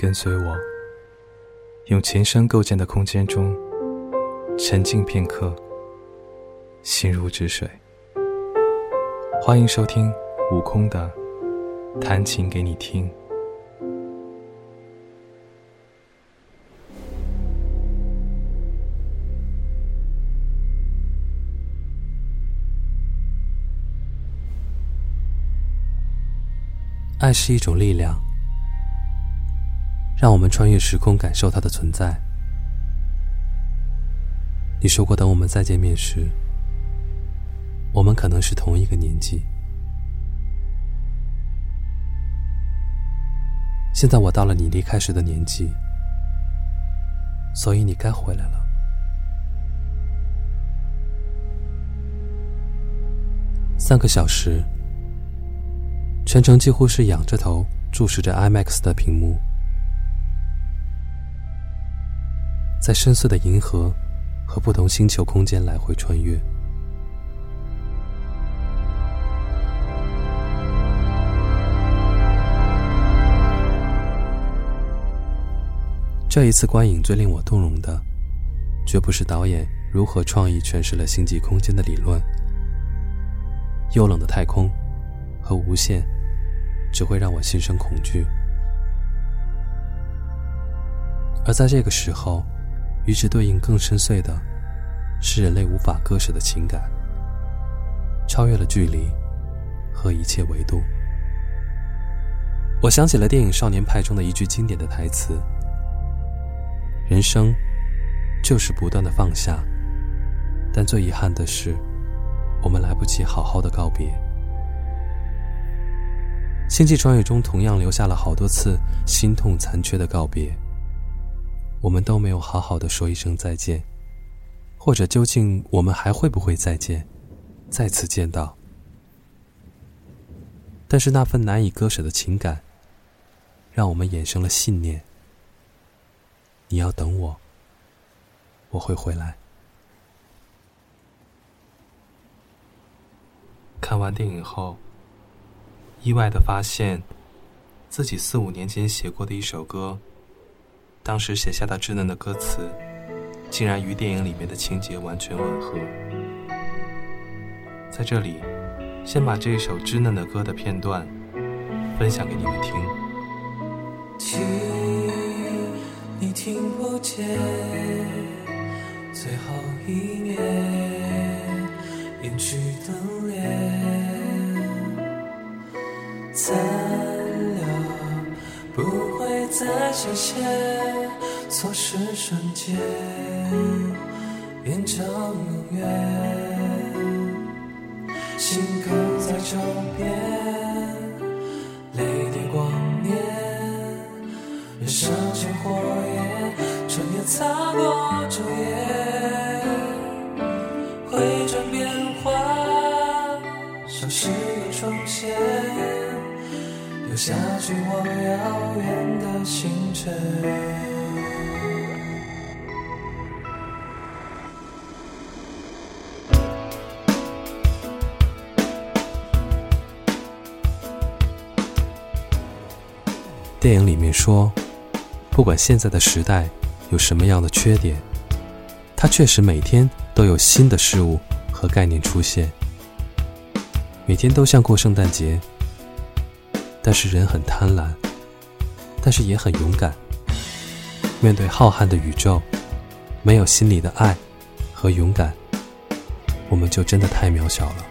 跟随我，用琴声构建的空间中沉静片刻，心如止水。欢迎收听悟空的弹琴给你听。爱是一种力量，让我们穿越时空，感受它的存在。你说过，等我们再见面时，我们可能是同一个年纪。现在我到了你离开时的年纪，所以你该回来了。三个小时。全程几乎是仰着头注视着 IMAX 的屏幕，在深邃的银河和不同星球空间来回穿越。这一次观影最令我动容的，绝不是导演如何创意诠释了星际空间的理论，幽冷的太空和无限。只会让我心生恐惧，而在这个时候，与之对应更深邃的，是人类无法割舍的情感，超越了距离和一切维度。我想起了电影《少年派》中的一句经典的台词：“人生就是不断的放下，但最遗憾的是，我们来不及好好的告别。”星际穿越中同样留下了好多次心痛残缺的告别，我们都没有好好的说一声再见，或者究竟我们还会不会再见，再次见到？但是那份难以割舍的情感，让我们衍生了信念：你要等我，我会回来。看完电影后。意外的发现，自己四五年前写过的一首歌，当时写下的稚嫩的歌词，竟然与电影里面的情节完全吻合。在这里，先把这首稚嫩的歌的片段分享给你们听。听，你听不见最后一面，远去的脸。残留不会再实现，错失瞬间变成永远。心刻在周边，泪滴光年，燃烧成火焰，穿越擦过昼夜，回转变下去我遥远的星辰。电影里面说，不管现在的时代有什么样的缺点，它确实每天都有新的事物和概念出现，每天都像过圣诞节。但是人很贪婪，但是也很勇敢。面对浩瀚的宇宙，没有心里的爱和勇敢，我们就真的太渺小了。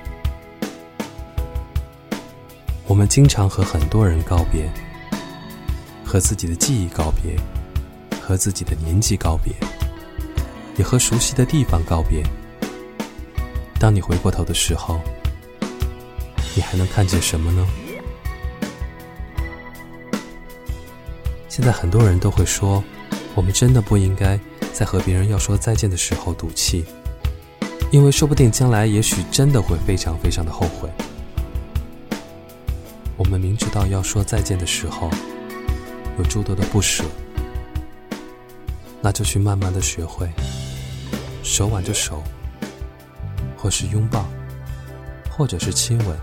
我们经常和很多人告别，和自己的记忆告别，和自己的年纪告别，也和熟悉的地方告别。当你回过头的时候，你还能看见什么呢？现在很多人都会说，我们真的不应该在和别人要说再见的时候赌气，因为说不定将来也许真的会非常非常的后悔。我们明知道要说再见的时候有诸多的不舍，那就去慢慢的学会，手挽着手，或是拥抱，或者是亲吻，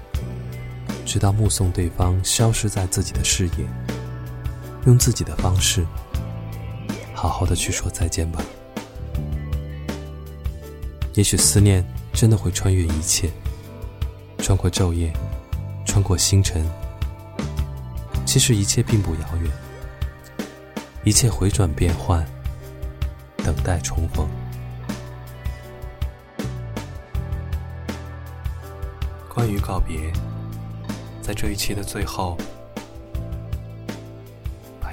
直到目送对方消失在自己的视野。用自己的方式，好好的去说再见吧。也许思念真的会穿越一切，穿过昼夜，穿过星辰。其实一切并不遥远，一切回转变幻，等待重逢。关于告别，在这一期的最后，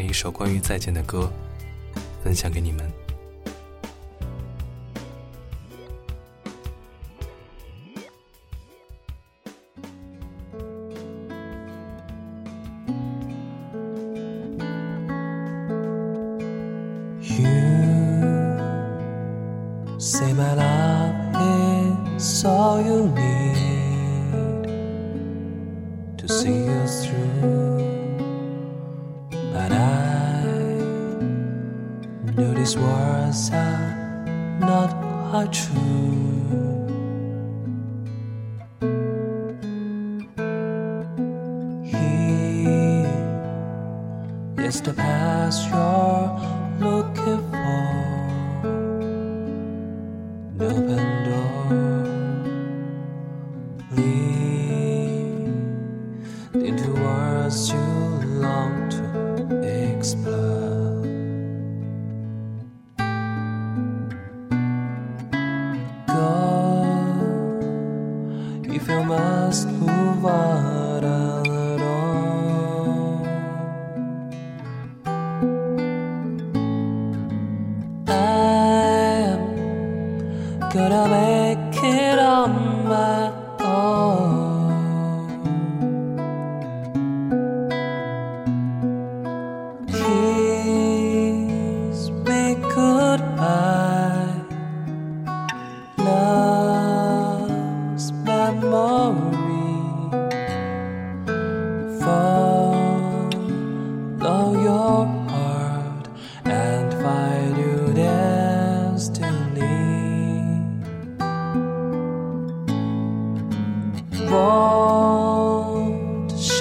一首关于再见的歌分享给你们。Say my these words are uh, not quite true. Here is the past you're looking for gonna make it on my own. Kiss me goodbye,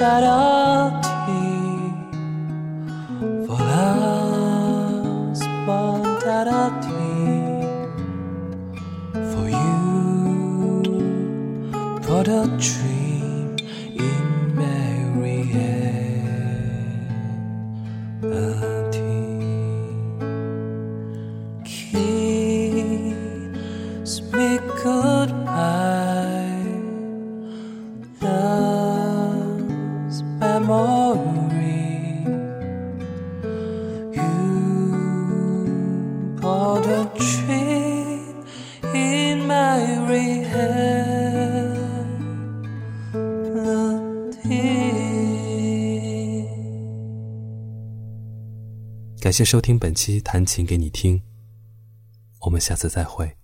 charity for us spontaneity for you for the tree 感谢收听本期弹琴给你听，我们下次再会。